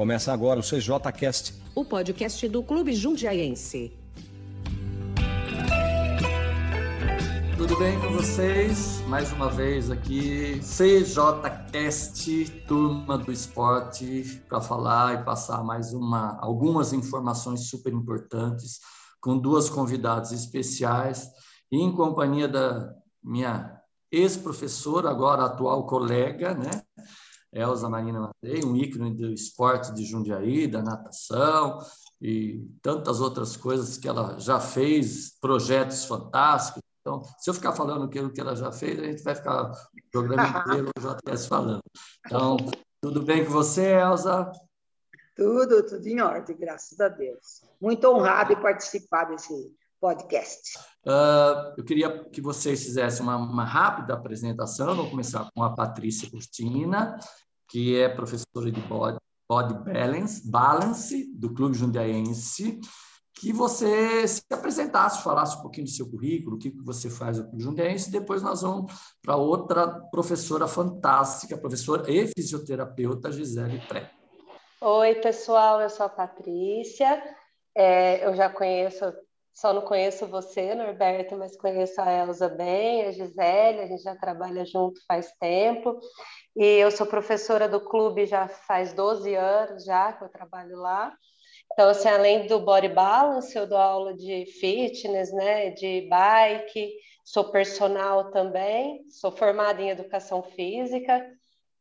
Começa agora o CJCast, o podcast do Clube Jundiaense. Tudo bem com vocês? Mais uma vez aqui, CJCast, turma do esporte, para falar e passar mais uma, algumas informações super importantes com duas convidadas especiais e em companhia da minha ex-professora, agora atual colega, né? Elza Marina Matei, um ícone do esporte de Jundiaí, da natação e tantas outras coisas que ela já fez, projetos fantásticos. Então, se eu ficar falando aquilo que ela já fez, a gente vai ficar o programa inteiro já estivesse falando. Então, tudo bem com você, Elza? Tudo, tudo em ordem, graças a Deus. Muito honrado em participar desse podcast. Uh, eu queria que vocês fizessem uma, uma rápida apresentação. Vou começar com a Patrícia Cristina, que é professora de body, body balance, balance do Clube Jundiaense. Que você se apresentasse, falasse um pouquinho do seu currículo, o que você faz no Clube Jundiaense, e depois nós vamos para outra professora fantástica, professora e fisioterapeuta Gisele Pré. Oi, pessoal, eu sou a Patrícia. É, eu já conheço só não conheço você, Norberto, mas conheço a Elza bem, a Gisele, a gente já trabalha junto faz tempo. E eu sou professora do clube já faz 12 anos já que eu trabalho lá. Então, assim, além do body balance, eu dou aula de fitness, né, de bike, sou personal também, sou formada em educação física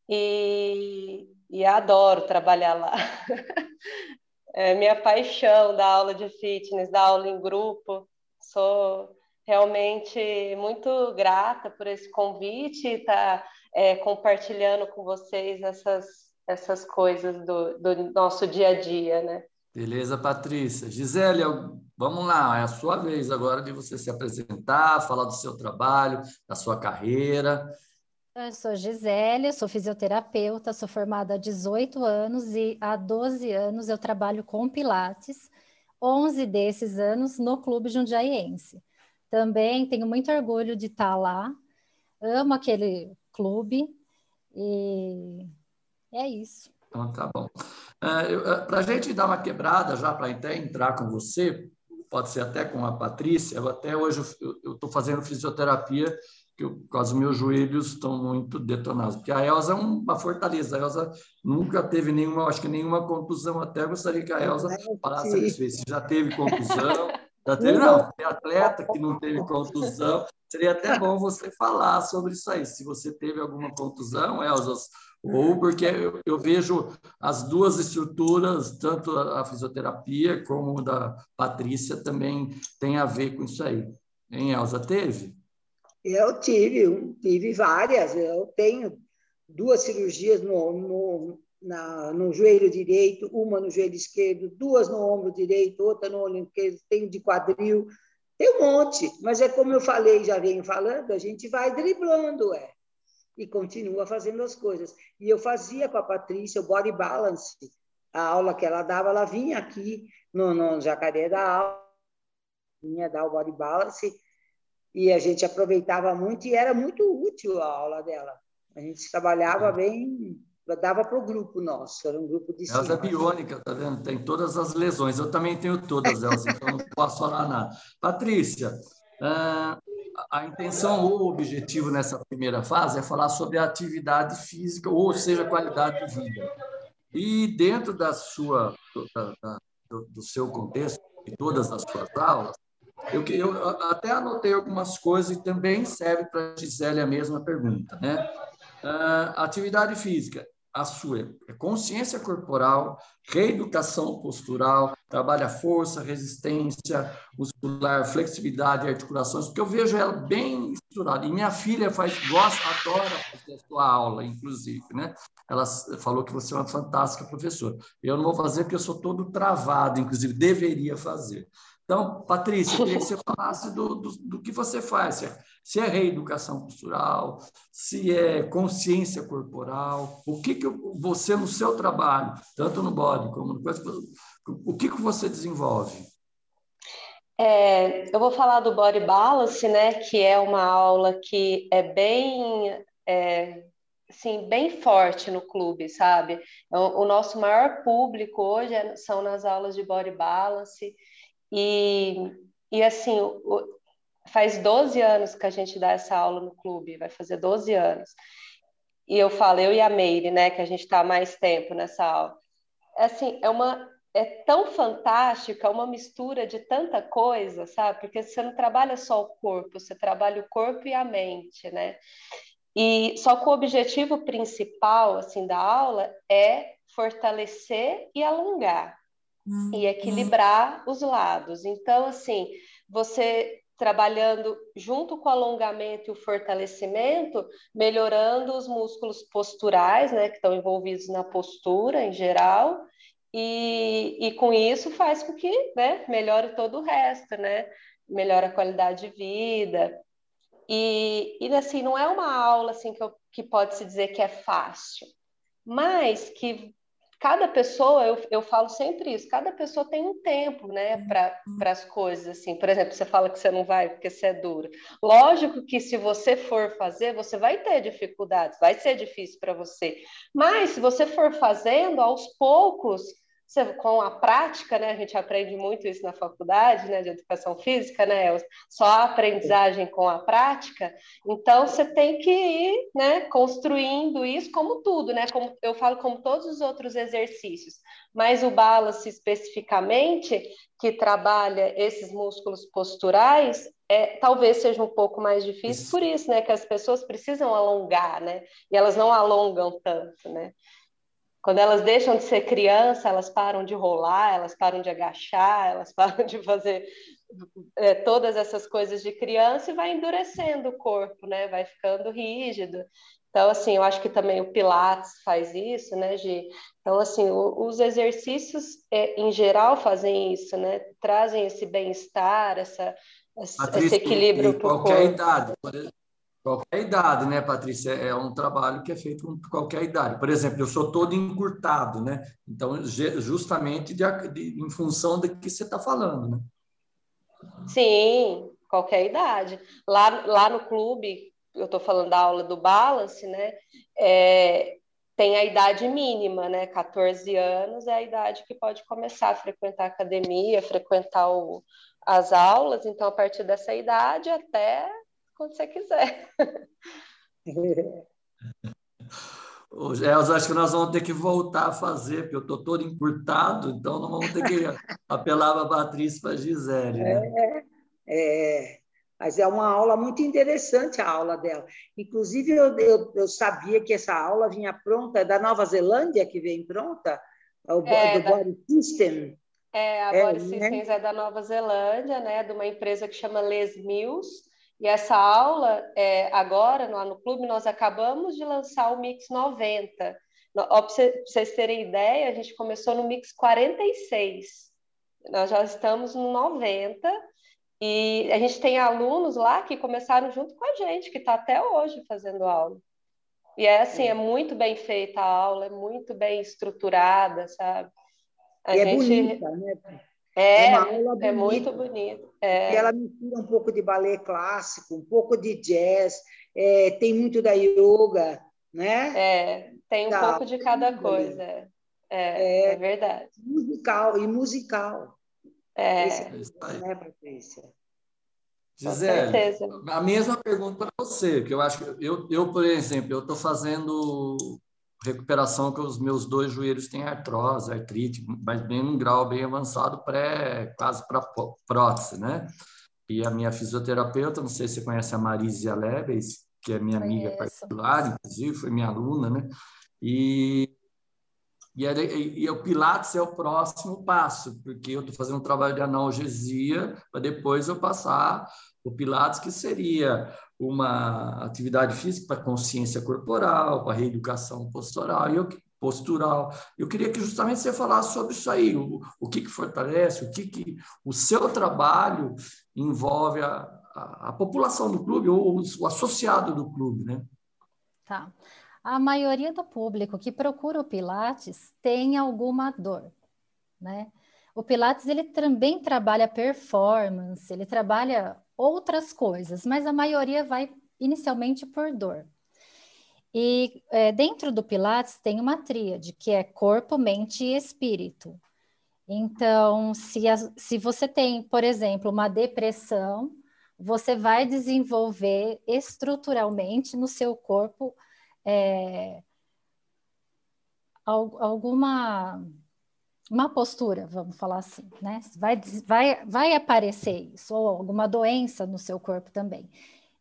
e, e adoro trabalhar lá. é minha paixão da aula de fitness, da aula em grupo. Sou realmente muito grata por esse convite e estar tá, é, compartilhando com vocês essas, essas coisas do, do nosso dia a dia, né? Beleza, Patrícia. Gisele, vamos lá, é a sua vez agora de você se apresentar, falar do seu trabalho, da sua carreira. Eu sou Gisele, sou fisioterapeuta, sou formada há 18 anos e há 12 anos eu trabalho com Pilates, 11 desses anos no Clube Jundiaiense. Também tenho muito orgulho de estar lá, amo aquele clube e é isso. Então tá bom. Uh, uh, para a gente dar uma quebrada já, para até entrar com você, pode ser até com a Patrícia, eu até hoje eu estou fazendo fisioterapia que eu, meus joelhos estão muito detonados. Porque a Elza é uma fortaleza. A Elza nunca teve nenhuma, acho que nenhuma contusão. Até gostaria que a Elza falasse a respeito. Se já teve contusão, já teve, não, tem atleta que não teve contusão. Seria até bom você falar sobre isso aí. Se você teve alguma contusão, Elza, ou porque eu, eu vejo as duas estruturas, tanto a, a fisioterapia como da Patrícia, também tem a ver com isso aí. Hein, Elza, teve? Eu tive, tive várias. Eu tenho duas cirurgias no, no, na, no joelho direito, uma no joelho esquerdo, duas no ombro direito, outra no olho esquerdo, tenho de quadril. Tem um monte, mas é como eu falei, já venho falando, a gente vai driblando, é. E continua fazendo as coisas. E eu fazia com a Patrícia o body balance. A aula que ela dava, ela vinha aqui no, no Jacaré da aula, vinha dar o body balance e a gente aproveitava muito e era muito útil a aula dela. A gente trabalhava bem, dava para o grupo nosso, era um grupo de Elza é biônica, tá vendo? Tem todas as lesões. Eu também tenho todas elas, então não posso falar nada. Patrícia, ah, a intenção ou o objetivo nessa primeira fase é falar sobre a atividade física, ou seja, qualidade de vida. E dentro da sua, do, do seu contexto, de todas as suas aulas, eu, eu até anotei algumas coisas e também serve para a Gisele a mesma pergunta. Né? Uh, atividade física, a sua é consciência corporal, reeducação postural, trabalha força, resistência muscular, flexibilidade articulações, porque eu vejo ela bem misturada. E minha filha faz, gosta, adora fazer a sua aula, inclusive, né? Ela falou que você é uma fantástica professora. Eu não vou fazer porque eu sou todo travado, inclusive deveria fazer. Então, Patrícia, eu queria que você falasse do, do, do, que você faz, se é, se é reeducação postural, se é consciência corporal, o que, que você, no seu trabalho, tanto no body como no o que, que você desenvolve? É, eu vou falar do Body Balance, né, que é uma aula que é bem é, assim, bem forte no clube, sabe? O, o nosso maior público hoje é, são nas aulas de body balance e, e assim, o, faz 12 anos que a gente dá essa aula no clube, vai fazer 12 anos. E eu falo, eu e a Meire, né, que a gente está mais tempo nessa aula. Assim, é uma é tão fantástica, é uma mistura de tanta coisa, sabe? Porque você não trabalha só o corpo, você trabalha o corpo e a mente, né? E só que o objetivo principal assim da aula é fortalecer e alongar. E equilibrar os lados. Então, assim, você trabalhando junto com o alongamento e o fortalecimento, melhorando os músculos posturais, né, que estão envolvidos na postura em geral, e, e com isso faz com que né, melhore todo o resto, né? Melhora a qualidade de vida. E, e assim, não é uma aula assim que, eu, que pode se dizer que é fácil, mas que cada pessoa, eu, eu falo sempre isso, cada pessoa tem um tempo, né, para as coisas, assim, por exemplo, você fala que você não vai porque você é dura, lógico que se você for fazer, você vai ter dificuldades, vai ser difícil para você, mas se você for fazendo, aos poucos, com a prática, né, a gente aprende muito isso na faculdade, né, de educação física, né, só a aprendizagem com a prática, então você tem que ir, né, construindo isso como tudo, né, como eu falo como todos os outros exercícios, mas o balance especificamente, que trabalha esses músculos posturais, é, talvez seja um pouco mais difícil, por isso, né, que as pessoas precisam alongar, né, e elas não alongam tanto, né, quando elas deixam de ser criança, elas param de rolar, elas param de agachar, elas param de fazer é, todas essas coisas de criança e vai endurecendo o corpo, né? Vai ficando rígido. Então, assim, eu acho que também o Pilates faz isso, né, Gi? Então, assim, o, os exercícios, é, em geral, fazem isso, né? Trazem esse bem-estar, essa, esse equilíbrio para o corpo. idade, Qualquer idade, né, Patrícia? É um trabalho que é feito com qualquer idade. Por exemplo, eu sou todo encurtado, né? Então, justamente de, de, em função do que você está falando, né? Sim, qualquer idade. Lá, lá no clube, eu estou falando da aula do balance, né? É, tem a idade mínima, né? 14 anos é a idade que pode começar a frequentar a academia, frequentar o, as aulas. Então, a partir dessa idade até quando você quiser. Elza, acho que nós vamos ter que voltar a fazer, porque eu estou todo encurtado, então não vamos ter que apelar para a Patrícia para a Gisele. Né? É, é, mas é uma aula muito interessante a aula dela. Inclusive, eu, eu, eu sabia que essa aula vinha pronta, é da Nova Zelândia que vem pronta, o, é, do da... Body System. É, a Body é, né? Systems né? é da Nova Zelândia, né, de uma empresa que chama Les Mills, e essa aula, é, agora, lá no clube, nós acabamos de lançar o Mix 90. Para vocês terem ideia, a gente começou no Mix 46. Nós já estamos no 90. E a gente tem alunos lá que começaram junto com a gente, que está até hoje fazendo aula. E é assim, é. é muito bem feita a aula, é muito bem estruturada, sabe? A e é gente... é bonita, né? É, é, uma aula é muito bonito. É. E ela mistura um pouco de balé clássico, um pouco de jazz, é, tem muito da yoga, né? É, tem um pouco de cada coisa. É, é, é, verdade. Musical e musical. É. Esse, né, Patrícia? Gisele, a mesma pergunta para você, que eu acho que eu, eu por exemplo, eu estou fazendo recuperação que os meus dois joelhos têm artrose, artrite, mas bem num grau bem avançado, pré, quase para prótese, né? E a minha fisioterapeuta, não sei se você conhece a Marisia Leves, que é minha Conheço. amiga particular, inclusive, foi minha aluna, né? E, e, e, e, o Pilates é o próximo passo, porque eu estou fazendo um trabalho de analgesia para depois eu passar o Pilates, que seria uma atividade física para consciência corporal, para reeducação postural, eu, postural. Eu queria que justamente você falasse sobre isso aí, o, o que, que fortalece, o que, que o seu trabalho envolve a, a, a população do clube ou o, o associado do clube, né? Tá. A maioria do público que procura o Pilates tem alguma dor, né? O Pilates ele também trabalha performance, ele trabalha outras coisas, mas a maioria vai inicialmente por dor. E é, dentro do Pilates tem uma tríade, que é corpo, mente e espírito. Então, se, a, se você tem, por exemplo, uma depressão, você vai desenvolver estruturalmente no seu corpo é, alguma uma postura, vamos falar assim, né? Vai, vai, vai aparecer isso, ou alguma doença no seu corpo também.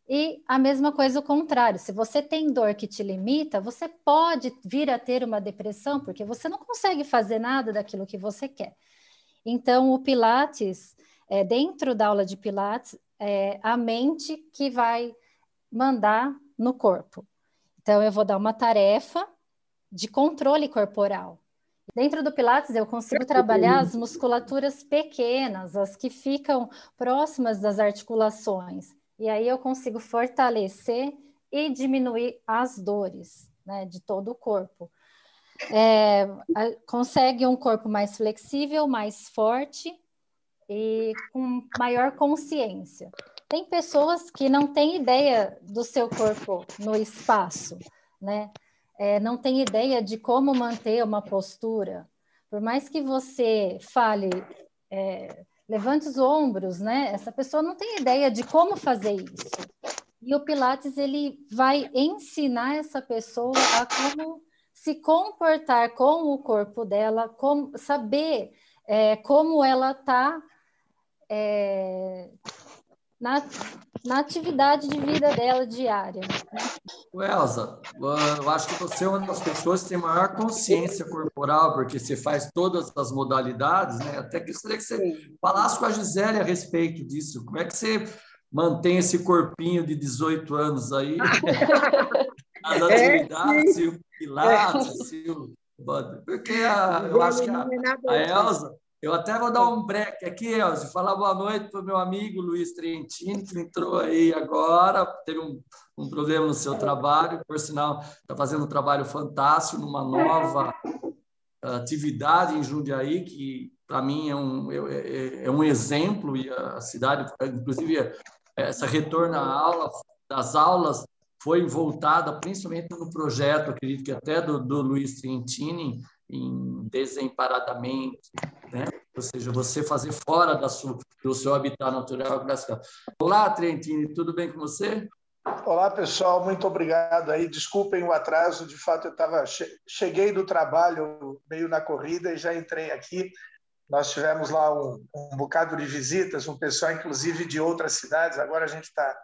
E a mesma coisa o contrário, se você tem dor que te limita, você pode vir a ter uma depressão, porque você não consegue fazer nada daquilo que você quer. Então, o Pilates, é, dentro da aula de Pilates, é a mente que vai mandar no corpo. Então, eu vou dar uma tarefa de controle corporal. Dentro do Pilates, eu consigo trabalhar as musculaturas pequenas, as que ficam próximas das articulações. E aí eu consigo fortalecer e diminuir as dores né, de todo o corpo. É, consegue um corpo mais flexível, mais forte e com maior consciência. Tem pessoas que não têm ideia do seu corpo no espaço, né? É, não tem ideia de como manter uma postura. Por mais que você fale, é, levante os ombros, né? Essa pessoa não tem ideia de como fazer isso. E o Pilates ele vai ensinar essa pessoa a como se comportar com o corpo dela, como saber é, como ela está é, na, na atividade de vida dela diária. Né? Elza, eu acho que você é uma das pessoas que tem maior consciência corporal, porque você faz todas as modalidades, né? Até que gostaria que você falasse com a Gisele a respeito disso. Como é que você mantém esse corpinho de 18 anos aí? As é, atividades, é, o pilates, é. o... Porque a, eu acho que a, a Elza eu até vou dar um break aqui, Elcio, falar boa noite para o meu amigo Luiz Trentini, que entrou aí agora, teve um, um problema no seu trabalho, por sinal, está fazendo um trabalho fantástico numa nova atividade em Jundiaí, que para mim é um, é, é, é um exemplo, e a cidade, inclusive, essa retorno à aula, das aulas foi voltada principalmente no projeto, acredito que até do, do Luiz Trentini, em desemparadamente, né? ou seja, você fazer fora da sua, do seu habitat natural. Olá, Trentini, tudo bem com você? Olá, pessoal, muito obrigado aí. Desculpem o atraso, de fato eu estava cheguei do trabalho meio na corrida e já entrei aqui. Nós tivemos lá um, um bocado de visitas, um pessoal inclusive de outras cidades. Agora a gente está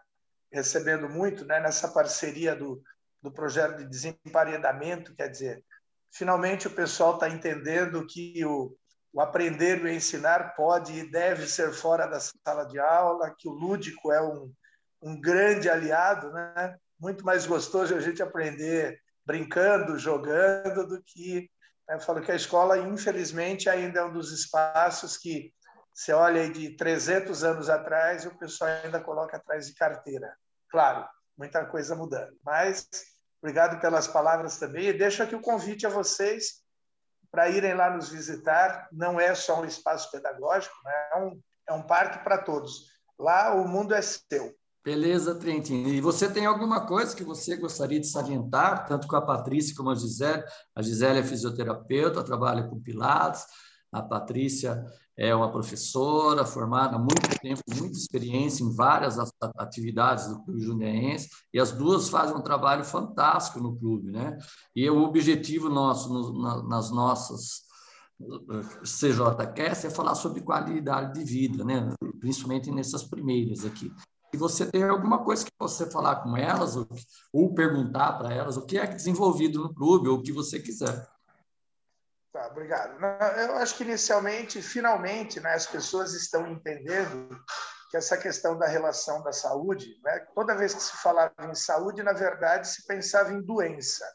recebendo muito, né, nessa parceria do, do projeto de desemparedamento, quer dizer, finalmente o pessoal está entendendo que o, o aprender e o ensinar pode e deve ser fora da sala de aula, que o lúdico é um, um grande aliado, né? muito mais gostoso a gente aprender brincando, jogando, do que. Né? Falo que a escola, infelizmente, ainda é um dos espaços que você olha aí de 300 anos atrás o pessoal ainda coloca atrás de carteira. Claro, muita coisa mudando, mas Obrigado pelas palavras também. E deixo aqui o convite a vocês para irem lá nos visitar. Não é só um espaço pedagógico, né? é, um, é um parque para todos. Lá o mundo é seu. Beleza, Trentin. E você tem alguma coisa que você gostaria de salientar, tanto com a Patrícia como a Gisele? A Gisele é fisioterapeuta, trabalha com Pilates, a Patrícia é uma professora formada há muito tempo, muita experiência em várias atividades do Clube Jundiaense, e as duas fazem um trabalho fantástico no clube, né? E o objetivo nosso no, na, nas nossas CJCast é falar sobre qualidade de vida, né? Principalmente nessas primeiras aqui. Se você tem alguma coisa que você falar com elas ou, ou perguntar para elas o que é desenvolvido no clube ou o que você quiser. Tá, obrigado. Eu acho que inicialmente, finalmente, né, as pessoas estão entendendo que essa questão da relação da saúde, né, toda vez que se falava em saúde, na verdade, se pensava em doença.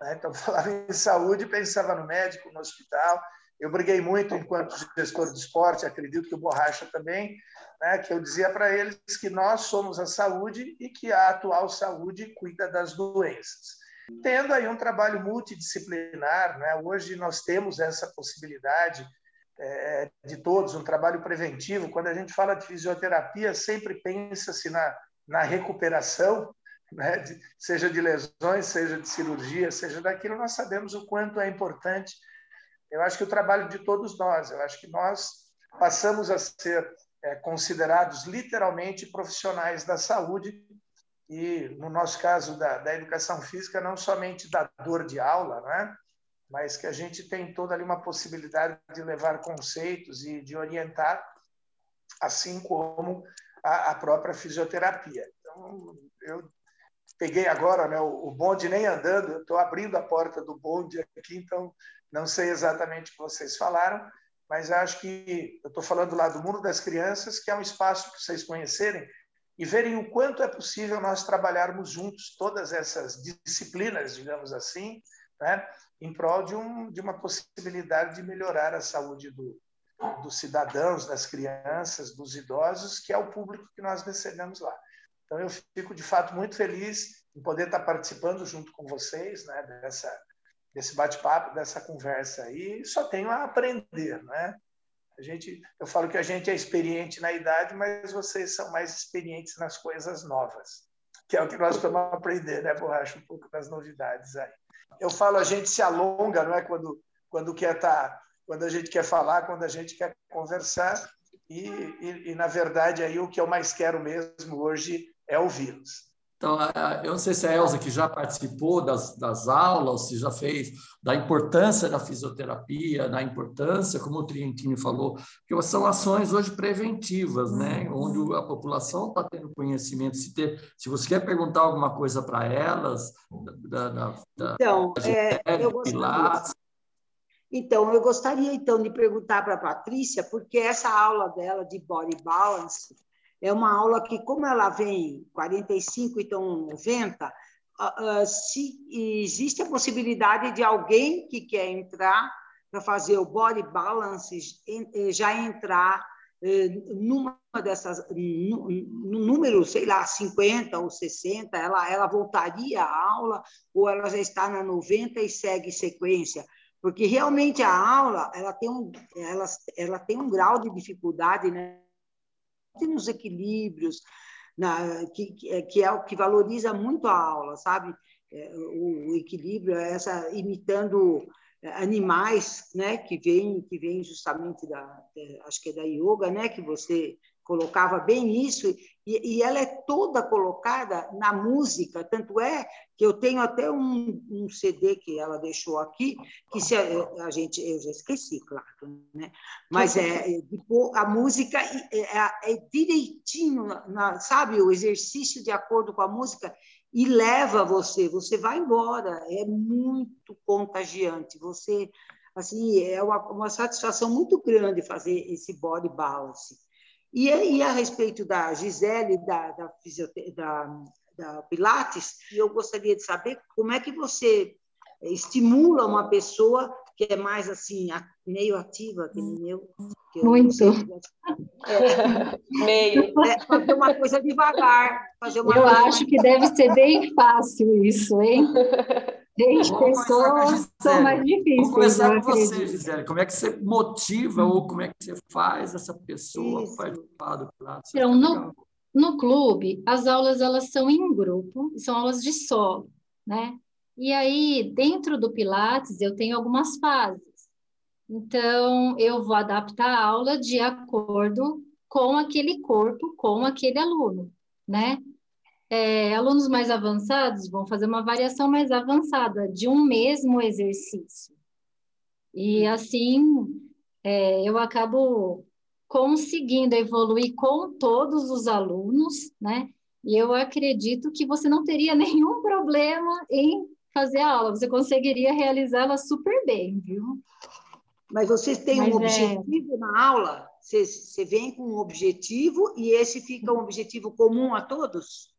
Né? Então, falava em saúde, pensava no médico, no hospital. Eu briguei muito enquanto gestor de esporte, acredito que o Borracha também, né, que eu dizia para eles que nós somos a saúde e que a atual saúde cuida das doenças tendo aí um trabalho multidisciplinar. Né? Hoje nós temos essa possibilidade é, de todos, um trabalho preventivo. Quando a gente fala de fisioterapia, sempre pensa-se na, na recuperação, né, de, seja de lesões, seja de cirurgia, seja daquilo, nós sabemos o quanto é importante. Eu acho que o trabalho de todos nós, eu acho que nós passamos a ser é, considerados literalmente profissionais da saúde e, no nosso caso da, da educação física, não somente da dor de aula, né? mas que a gente tem toda ali uma possibilidade de levar conceitos e de orientar, assim como a, a própria fisioterapia. Então, eu peguei agora né, o, bonde nem andando, estou abrindo a porta do bonde aqui, então não sei exatamente o que vocês falaram, mas acho que eu estou falando lá do mundo das crianças, que é um espaço para vocês conhecerem e verem o quanto é possível nós trabalharmos juntos todas essas disciplinas, digamos assim, né, em prol de, um, de uma possibilidade de melhorar a saúde do, dos cidadãos, das crianças, dos idosos, que é o público que nós recebemos lá. Então, eu fico, de fato, muito feliz em poder estar participando junto com vocês né, dessa, desse bate-papo, dessa conversa aí. Só tenho a aprender, né? A gente, eu falo que a gente é experiente na idade, mas vocês são mais experientes nas coisas novas, que é o que nós estamos a aprender, né, Borracha? Um pouco das novidades aí. Eu falo, a gente se alonga, não é? Quando, quando quer tá, quando a gente quer falar, quando a gente quer conversar, e, e, e na verdade aí o que eu mais quero mesmo hoje é ouvi-los. Então, eu não sei se a Elza, que já participou das, das aulas, se já fez, da importância da fisioterapia, da importância, como o Trientini falou, que são ações hoje preventivas, né? onde a população está tendo conhecimento. Se, ter, se você quer perguntar alguma coisa para elas, da, da, da, então, da é, eu gostaria, então, eu gostaria então de perguntar para a Patrícia, porque essa aula dela de body balance é uma aula que, como ela vem 45, então 90, uh, se existe a possibilidade de alguém que quer entrar para fazer o body balance já entrar eh, numa dessas, no, no, número, sei lá, 50 ou 60, ela, ela voltaria à aula ou ela já está na 90 e segue sequência? Porque realmente a aula ela tem um, ela, ela tem um grau de dificuldade, né? Nos equilíbrios, na, que, que é o que valoriza muito a aula, sabe? É, o, equilíbrio, essa imitando é, animais, né? Que vem, que vem justamente da, acho que é da yoga, né? Que você colocava bem isso, e, e, ela é toda colocada na música, tanto é que eu tenho até um, um CD que ela deixou aqui, que se a, a, gente, eu já esqueci, claro, né? mas é, é a música é, é, é direitinho, na, sabe, o exercício de acordo com a música, e leva você, você vai embora, é muito contagiante, você, assim, é uma, uma satisfação muito grande fazer esse body balance. E, e a respeito da Gisele, da, da, da, da Pilates, eu gostaria de saber como é que você estimula uma pessoa que é mais assim, meio ativa, que nem eu. Que Muito. Eu é, meio. É, fazer uma coisa devagar. Fazer uma eu acho que deve ser bem fácil isso, hein? Gente, pessoas são mais difíceis. Vamos começar com você, Gisele. Como é que você motiva ou como é que você faz essa pessoa Isso. participar do Pilates? Então, no, no clube, as aulas elas são em grupo, são aulas de solo, né? E aí, dentro do Pilates, eu tenho algumas fases. Então, eu vou adaptar a aula de acordo com aquele corpo, com aquele aluno, né? É, alunos mais avançados vão fazer uma variação mais avançada de um mesmo exercício. E assim, é, eu acabo conseguindo evoluir com todos os alunos, né? E eu acredito que você não teria nenhum problema em fazer a aula, você conseguiria realizá-la super bem, viu? Mas vocês têm Mas um é... objetivo na aula? Você, você vem com um objetivo e esse fica um objetivo comum a todos?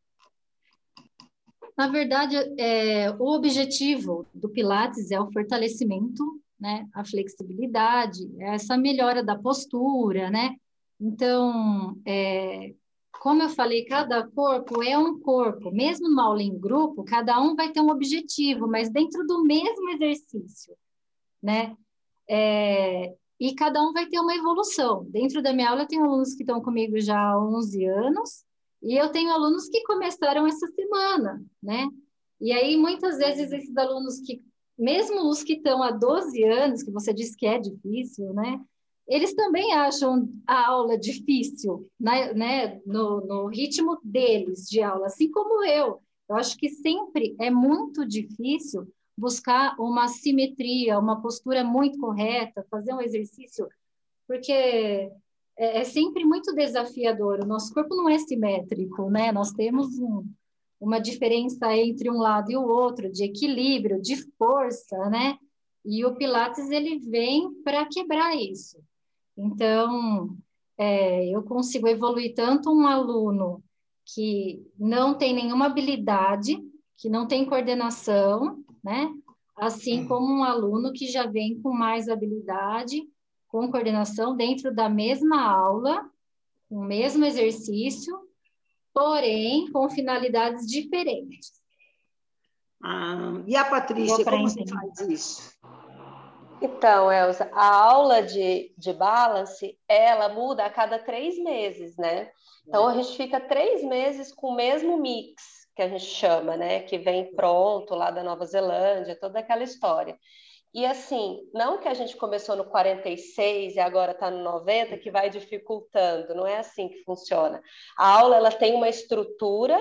Na verdade, é, o objetivo do Pilates é o fortalecimento, né, a flexibilidade, essa melhora da postura, né? Então, é, como eu falei, cada corpo é um corpo. Mesmo numa aula em grupo, cada um vai ter um objetivo, mas dentro do mesmo exercício, né? É, e cada um vai ter uma evolução. Dentro da minha aula, eu tenho alunos que estão comigo já há 11 anos, E eu tenho alunos que começaram essa semana, né? E aí, muitas vezes, esses alunos que, mesmo os que estão há 12 anos, que você disse que é difícil, né? Eles também acham a aula difícil, né? né? No, no ritmo deles de aula, assim como eu. Eu acho que sempre é muito difícil buscar uma simetria, uma postura muito correta, fazer um exercício, porque é, é sempre muito desafiador. O nosso corpo não é simétrico, né? Nós temos um, uma diferença entre um lado e o outro, de equilíbrio, de força, né? E o Pilates ele vem para quebrar isso. Então, é, eu consigo evoluir tanto um aluno que não tem nenhuma habilidade, que não tem coordenação, né? Assim como um aluno que já vem com mais habilidade, com coordenação dentro da mesma aula, o mesmo exercício, porém com finalidades diferentes. Ah, e a Patrícia, como você faz isso? Então, Elza, a aula de, de balance, ela muda a cada três meses, né? Então, a gente fica três meses com o mesmo mix, que a gente chama, né? Que vem pronto lá da Nova Zelândia, toda aquela história. E assim, não que a gente começou no 46 e agora está no 90, que vai dificultando, não é assim que funciona. A aula ela tem uma estrutura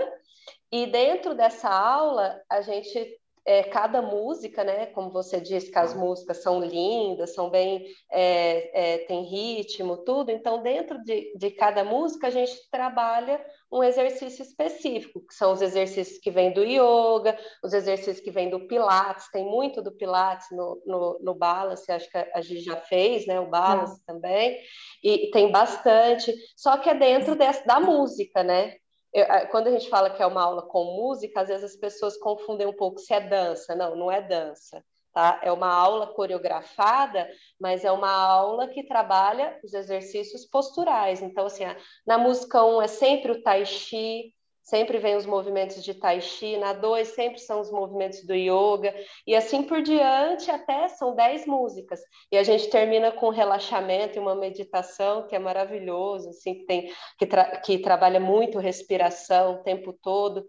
e dentro dessa aula a gente é, cada música, né? Como você disse, que as músicas são lindas, são bem, é, é, tem ritmo, tudo. Então, dentro de, de cada música, a gente trabalha um exercício específico, que são os exercícios que vêm do yoga, os exercícios que vêm do Pilates, tem muito do Pilates no, no, no Balance, acho que a gente já fez, né? O Balance é. também, e, e tem bastante, só que é dentro dessa, da música, né? Eu, quando a gente fala que é uma aula com música, às vezes as pessoas confundem um pouco se é dança. Não, não é dança. Tá? É uma aula coreografada, mas é uma aula que trabalha os exercícios posturais. Então, assim, na música 1 um é sempre o tai chi, sempre vem os movimentos de tai chi, na 2 sempre são os movimentos do yoga, e assim por diante, até são 10 músicas. E a gente termina com relaxamento e uma meditação que é maravilhoso, assim, que, tem, que, tra que trabalha muito respiração o tempo todo.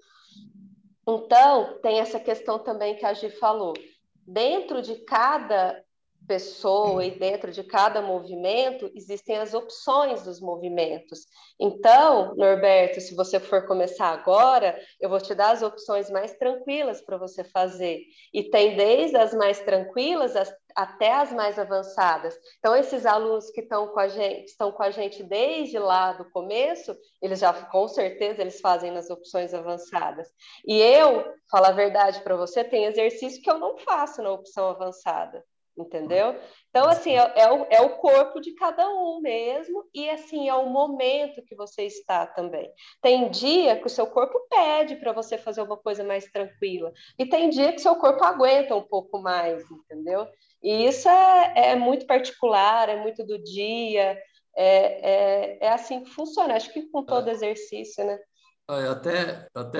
Então, tem essa questão também que a Gi falou. Dentro de cada pessoa e dentro de cada movimento existem as opções dos movimentos. Então, Norberto, se você for começar agora, eu vou te dar as opções mais tranquilas para você fazer. E tem desde as mais tranquilas até as mais avançadas. Então, esses alunos que estão com a gente, estão com a gente desde lá do começo, eles já com certeza eles fazem nas opções avançadas. E eu, falar a verdade para você, tem exercício que eu não faço na opção avançada entendeu? Então, assim, é, é, o, é o corpo de cada um mesmo, e assim, é o momento que você está também. Tem dia que o seu corpo pede para você fazer uma coisa mais tranquila, e tem dia que seu corpo aguenta um pouco mais, entendeu? E isso é, é muito particular, é muito do dia, é, é, é assim que funciona, acho que com todo é. exercício, né? É, até, até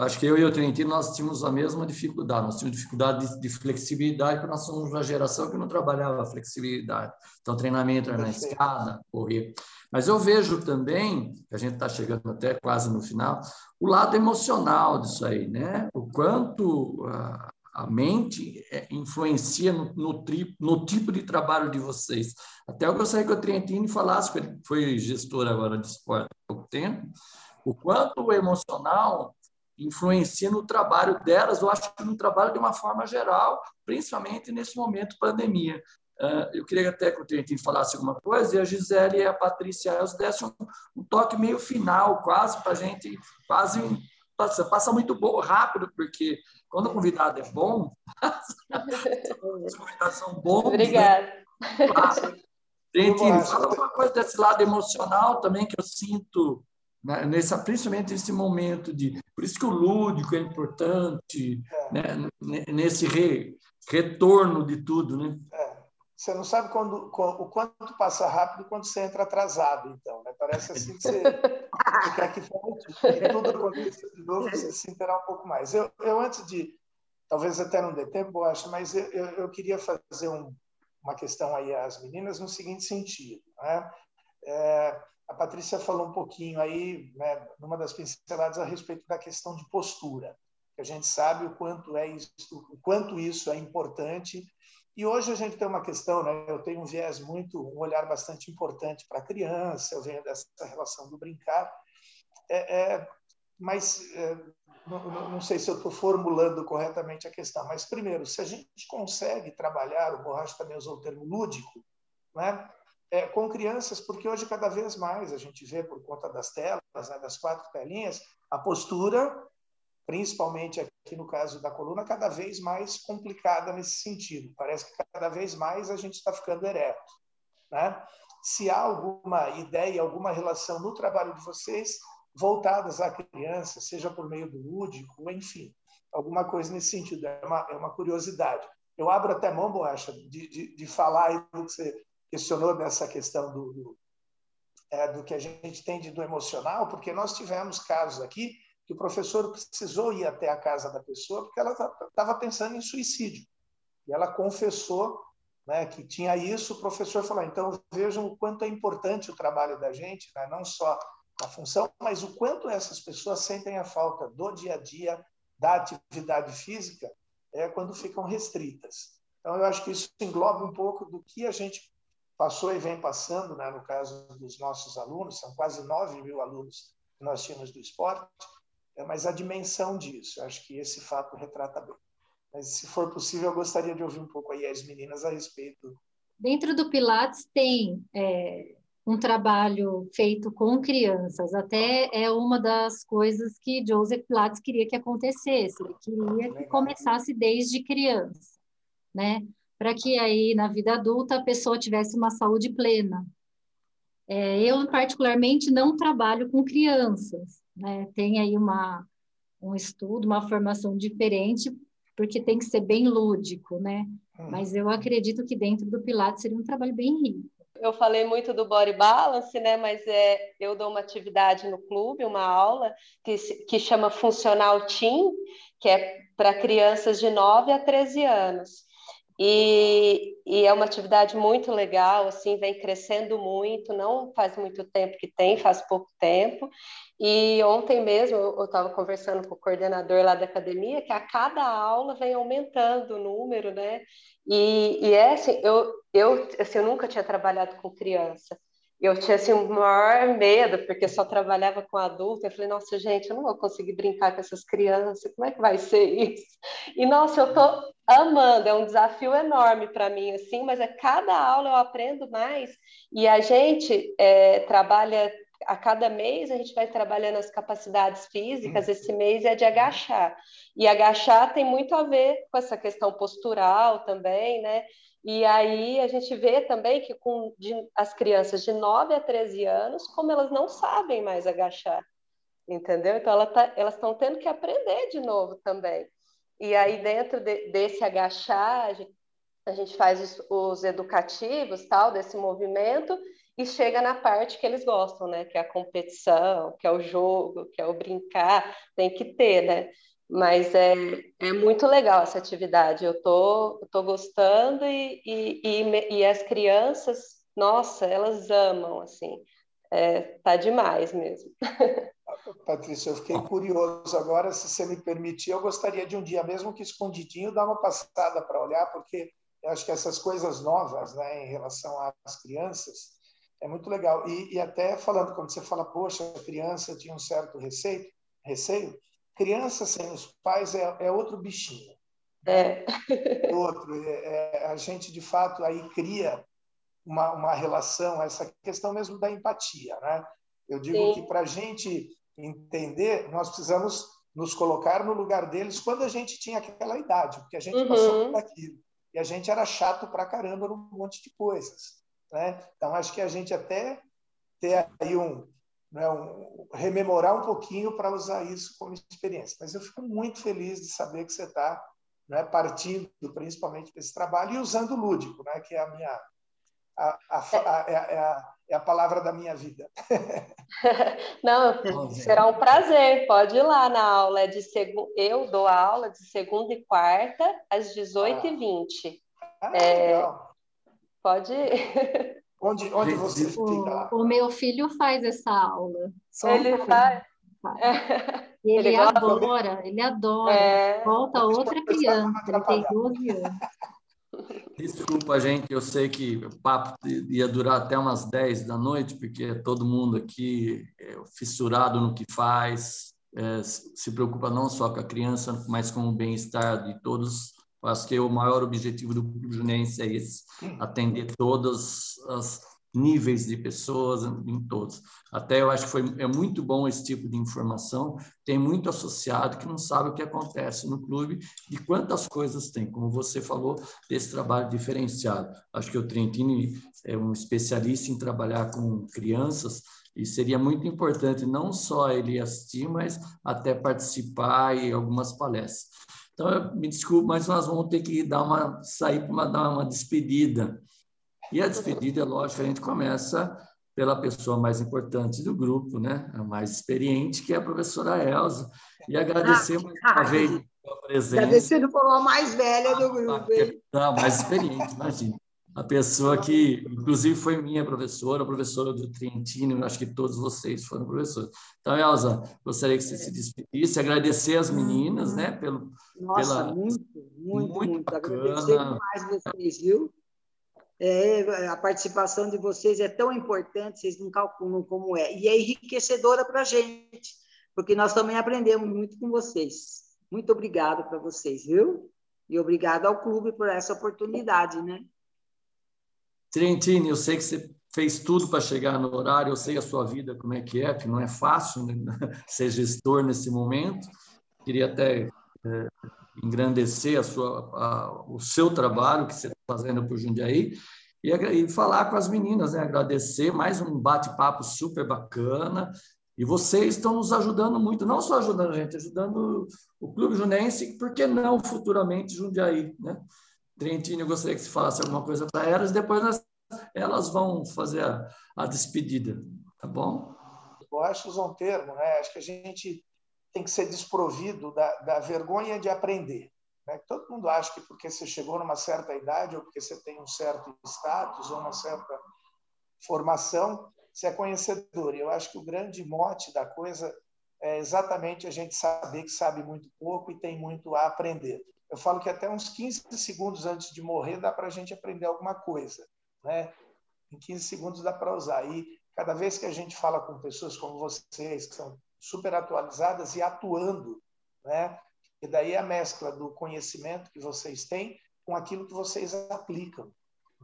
acho que eu e o Trentino nós tínhamos a mesma dificuldade, nós tínhamos dificuldade de, de flexibilidade, porque nós somos uma geração que não trabalhava flexibilidade. Então, treinamento era na escada, correr. Mas eu vejo também, a gente está chegando até quase no final, o lado emocional disso aí, né? O quanto a, a mente é, influencia no, no, tri, no, tipo de trabalho de vocês. Até eu gostaria que o Trentino falasse, porque ele foi gestor agora de esporte há pouco tempo, o quanto o emocional influencia no trabalho delas, eu acho que no trabalho de uma forma geral, principalmente nesse momento pandemia. Uh, eu queria até que o Trentino falasse alguma coisa e a Gisele e a Patrícia elas dessem um, toque meio final, quase para a gente, quase passa, passa muito bom, rápido, porque quando o convidado é bom, as convidados são bons. Né? Obrigada. Né? Claro. Fala uma coisa desse lado emocional também que eu sinto? Nessa, principalmente nesse momento de. Por isso que o lúdico é importante, é. Né? nesse re, retorno de tudo. Né? É. Você não sabe quando, o quanto passa rápido quando você entra atrasado, então. Né? Parece assim que você, você quer que falte tudo aconteça de novo, você se interar um pouco mais. Eu, eu antes de. Talvez até não dê tempo, eu acho, mas eu, eu, eu queria fazer um, uma questão aí às meninas no seguinte sentido. Né? É, a Patrícia falou um pouquinho aí, né, numa das pinceladas, a respeito da questão de postura. A gente sabe o quanto é isso, o quanto isso é importante. E hoje a gente tem uma questão, né? Eu tenho um viés muito, um olhar bastante importante para a criança. Eu venho dessa relação do brincar. É, é, mas é, não, não, sei se eu estou formulando corretamente a questão. Mas primeiro, se a gente consegue trabalhar, o Borracha também usou o termo lúdico, né? É, com crianças, porque hoje cada vez mais a gente vê por conta das telas, né, das quatro telinhas, a postura, principalmente aqui no caso da coluna, cada vez mais complicada nesse sentido. Parece que cada vez mais a gente está ficando ereto. Né? Se há alguma ideia, alguma relação no trabalho de vocês voltadas à criança, seja por meio do lúdico, enfim, alguma coisa nesse sentido, é uma, é uma curiosidade. Eu abro até mão, Borracha, de, de, de falar do que você questionou nessa questão do, do, é, do que a gente tem de, do emocional, porque nós tivemos casos aqui que o professor precisou ir até a casa da pessoa porque ela estava pensando em suicídio. E ela confessou né, que tinha isso, o professor falou, então vejam o quanto é importante o trabalho da gente, né, não só a função, mas o quanto essas pessoas sentem a falta do dia a dia, da atividade física, é quando ficam restritas. Então, eu acho que isso engloba um pouco do que a gente passou e vem passando, né, no caso dos nossos alunos, são quase 9 mil alunos que nós tínhamos do esporte, é, mas a dimensão disso, acho que esse fato retrata bem. Mas, se for possível, eu gostaria de ouvir um pouco aí as meninas a respeito. Dentro do Pilates tem é, um trabalho feito com crianças, até é uma das coisas que Joseph Pilates queria que acontecesse, ele queria que começasse desde criança, né? Para que aí na vida adulta a pessoa tivesse uma saúde plena. É, eu, particularmente, não trabalho com crianças, né? Tem aí uma, um estudo, uma formação diferente, porque tem que ser bem lúdico, né? Hum. Mas eu acredito que dentro do Pilates seria um trabalho bem rico. Eu falei muito do body balance, né? Mas é, eu dou uma atividade no clube, uma aula que, que chama Funcional Team, que é para crianças de 9 a 13 anos. E, e, é uma atividade muito legal, assim, vem crescendo muito, não faz muito tempo que tem, faz pouco tempo. E ontem mesmo eu estava conversando com o coordenador lá da academia, que a cada aula vem aumentando o número, né? E, e é assim, eu, eu, assim, eu nunca tinha trabalhado com criança eu tinha assim, o maior medo, porque só trabalhava com adulto. Eu falei, nossa, gente, eu não vou conseguir brincar com essas crianças, como é que vai ser isso? E, nossa, eu tô amando, é um desafio enorme para mim, assim, mas a cada aula eu aprendo mais. E a gente é, trabalha, a cada mês a gente vai trabalhando as capacidades físicas, esse mês é de agachar. E agachar tem muito a ver com essa questão postural também, né? E aí a gente vê também que com de, as crianças de 9 a 13 anos, como elas não sabem mais agachar, entendeu? Então ela tá, elas estão tendo que aprender de novo também. E aí dentro de, desse agachar, a gente, a gente faz os, os, educativos, tal, desse movimento, e chega na parte que eles gostam, né? Que é a competição, que é o jogo, que é o brincar, tem que ter, né? Mas é, é muito legal essa atividade. Eu tô, tô gostando e, e, e, e as crianças, nossa, elas amam, assim. É, tá demais mesmo. Patrícia, eu fiquei curioso agora, se você me permitir, eu gostaria de um dia, mesmo que escondidinho, dar uma passada para olhar, porque eu acho que essas coisas novas, né, em relação às crianças, é muito legal. E, e até falando, quando você fala, poxa, a criança tinha um certo receio, receio Criança sem os pais é, é outro bichinho. É. Outro. É, é, a gente, de fato, aí cria uma, uma relação, essa questão mesmo da empatia. Né? Eu digo Sim. que para a gente entender, nós precisamos nos colocar no lugar deles quando a gente tinha aquela idade, porque a gente uhum. passou por aquilo. E a gente era chato para caramba num monte de coisas. Né? Então, acho que a gente até ter aí um, né, um, rememorar um pouquinho para usar isso como experiência. Mas eu fico muito feliz de saber que você está né, partindo principalmente desse trabalho e usando o lúdico, né, que é a minha a, a, a, é, é a, é a palavra da minha vida. Não, será um prazer. Pode ir lá na aula. De segu... Eu dou a aula de segunda e quarta, às 18h20. Ah, ah, é... Pode ir. Onde, onde você fica? O, o meu filho faz essa aula. Só ele faz. Ele, ele adora, ele adora. É... Volta outra criança, ele tem 12 anos. Desculpa, gente, eu sei que o papo ia durar até umas 10 da noite, porque todo mundo aqui é fissurado no que faz, é, se preocupa não só com a criança, mas com o bem-estar de todos. Acho que o maior objetivo do Clube Junense é esse, atender todas as níveis de pessoas, em todos. Até eu acho que foi, é muito bom esse tipo de informação. Tem muito associado que não sabe o que acontece no clube e quantas coisas tem, como você falou, desse trabalho diferenciado. Acho que o Trentini é um especialista em trabalhar com crianças e seria muito importante não só ele assistir, mas até participar em algumas palestras. Então, me desculpe, mas nós vamos ter que dar uma sair para dar uma despedida. E a despedida, é lógico, a gente começa pela pessoa mais importante do grupo, né? a mais experiente, que é a professora Elza. E agradecer mais uma vez a presença. Agradecendo por uma mais velha do grupo. Hein? Não, mais experiente, imagina. A pessoa que, inclusive, foi minha professora, professora do Trentino, acho que todos vocês foram professores. Então, Elza, gostaria que você se despedisse, agradecer as meninas, né? Pelo, Nossa, pela, muito, muito, muito. muito. Agradecer demais vocês, viu? É, a participação de vocês é tão importante, vocês não calculam como é. E é enriquecedora para a gente, porque nós também aprendemos muito com vocês. Muito obrigado para vocês, viu? E obrigado ao clube por essa oportunidade, né? Trentini, eu sei que você fez tudo para chegar no horário, eu sei a sua vida como é que é, que não é fácil né? ser gestor nesse momento. Queria até é, engrandecer a sua, a, o seu trabalho que você está fazendo para o Jundiaí e, e, falar com as meninas, né? agradecer mais um bate-papo super bacana. E vocês estão nos ajudando muito, não só ajudando a gente, ajudando o Clube Junense, por que não futuramente Jundiaí, né? Trentino, eu gostaria que você falasse alguma coisa para elas, depois nós, elas vão fazer a, a despedida, tá bom? Eu acho usar um termo, né? Acho que a gente tem que ser desprovido da, da vergonha de aprender. Né? Todo mundo acha que porque você chegou numa certa idade ou porque você tem um certo status ou uma certa formação, você é conhecedor. E eu acho que o grande mote da coisa é exatamente a gente saber que sabe muito pouco e tem muito a aprender. Eu falo que até uns 15 segundos antes de morrer dá para a gente aprender alguma coisa. Né? Em 15 segundos dá para usar. E cada vez que a gente fala com pessoas como vocês, que são super atualizadas e atuando, né? E daí a mescla do conhecimento que vocês têm com aquilo que vocês aplicam.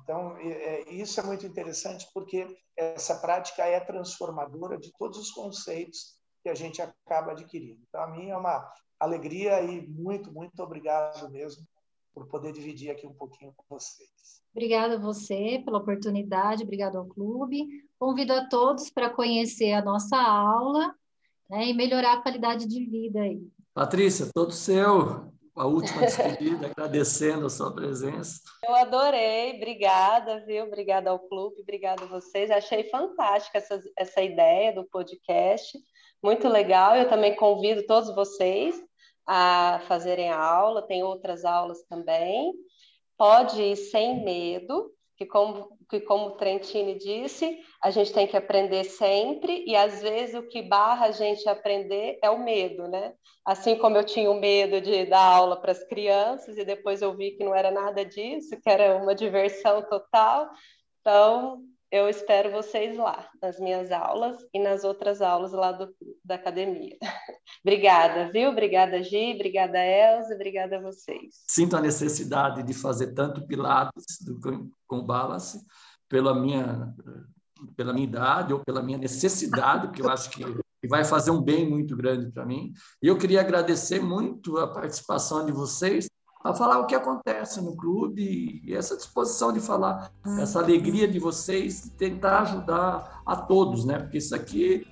Então, é, isso é muito interessante porque essa prática é transformadora de todos os conceitos que a gente acaba adquirindo. Então, a mim é uma alegria e muito, muito obrigado mesmo por poder dividir aqui um pouquinho com vocês. Obrigada a você pela oportunidade, obrigado ao clube. Convido a todos para conhecer a nossa aula né, e melhorar a qualidade de vida aí. Patrícia, todo seu. A última despedida, agradecendo a sua presença. Eu adorei, obrigada, viu? Obrigada ao clube, obrigada a vocês. Achei fantástica essa, essa ideia do podcast, muito legal. Eu também convido todos vocês a fazerem a aula, tem outras aulas também. Pode ir sem medo, que como, que como o Trentini disse, a gente tem que aprender sempre, e às vezes o que barra a gente aprender é o medo, né? Assim como eu tinha o medo de dar aula para as crianças, e depois eu vi que não era nada disso, que era uma diversão total. Então, eu espero vocês lá, nas minhas aulas e nas outras aulas lá do, da academia. obrigada, viu? Obrigada, Gi, obrigada, Elza, obrigada a vocês. Sinto a necessidade de fazer tanto pilates do, com balance pela minha, pela minha idade ou pela minha necessidade, porque eu acho que vai fazer um bem muito grande para mim. E eu queria agradecer muito a participação de vocês a falar o que acontece no clube e essa disposição de falar, essa alegria de vocês de tentar ajudar a todos, né? Porque isso aqui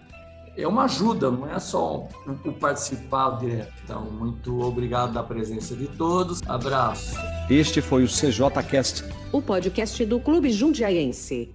é uma ajuda, não é só o, participar direto. Então, muito obrigado da presença de todos. Abraço. Este foi o CJ Cast, o podcast do Clube Jundiaense.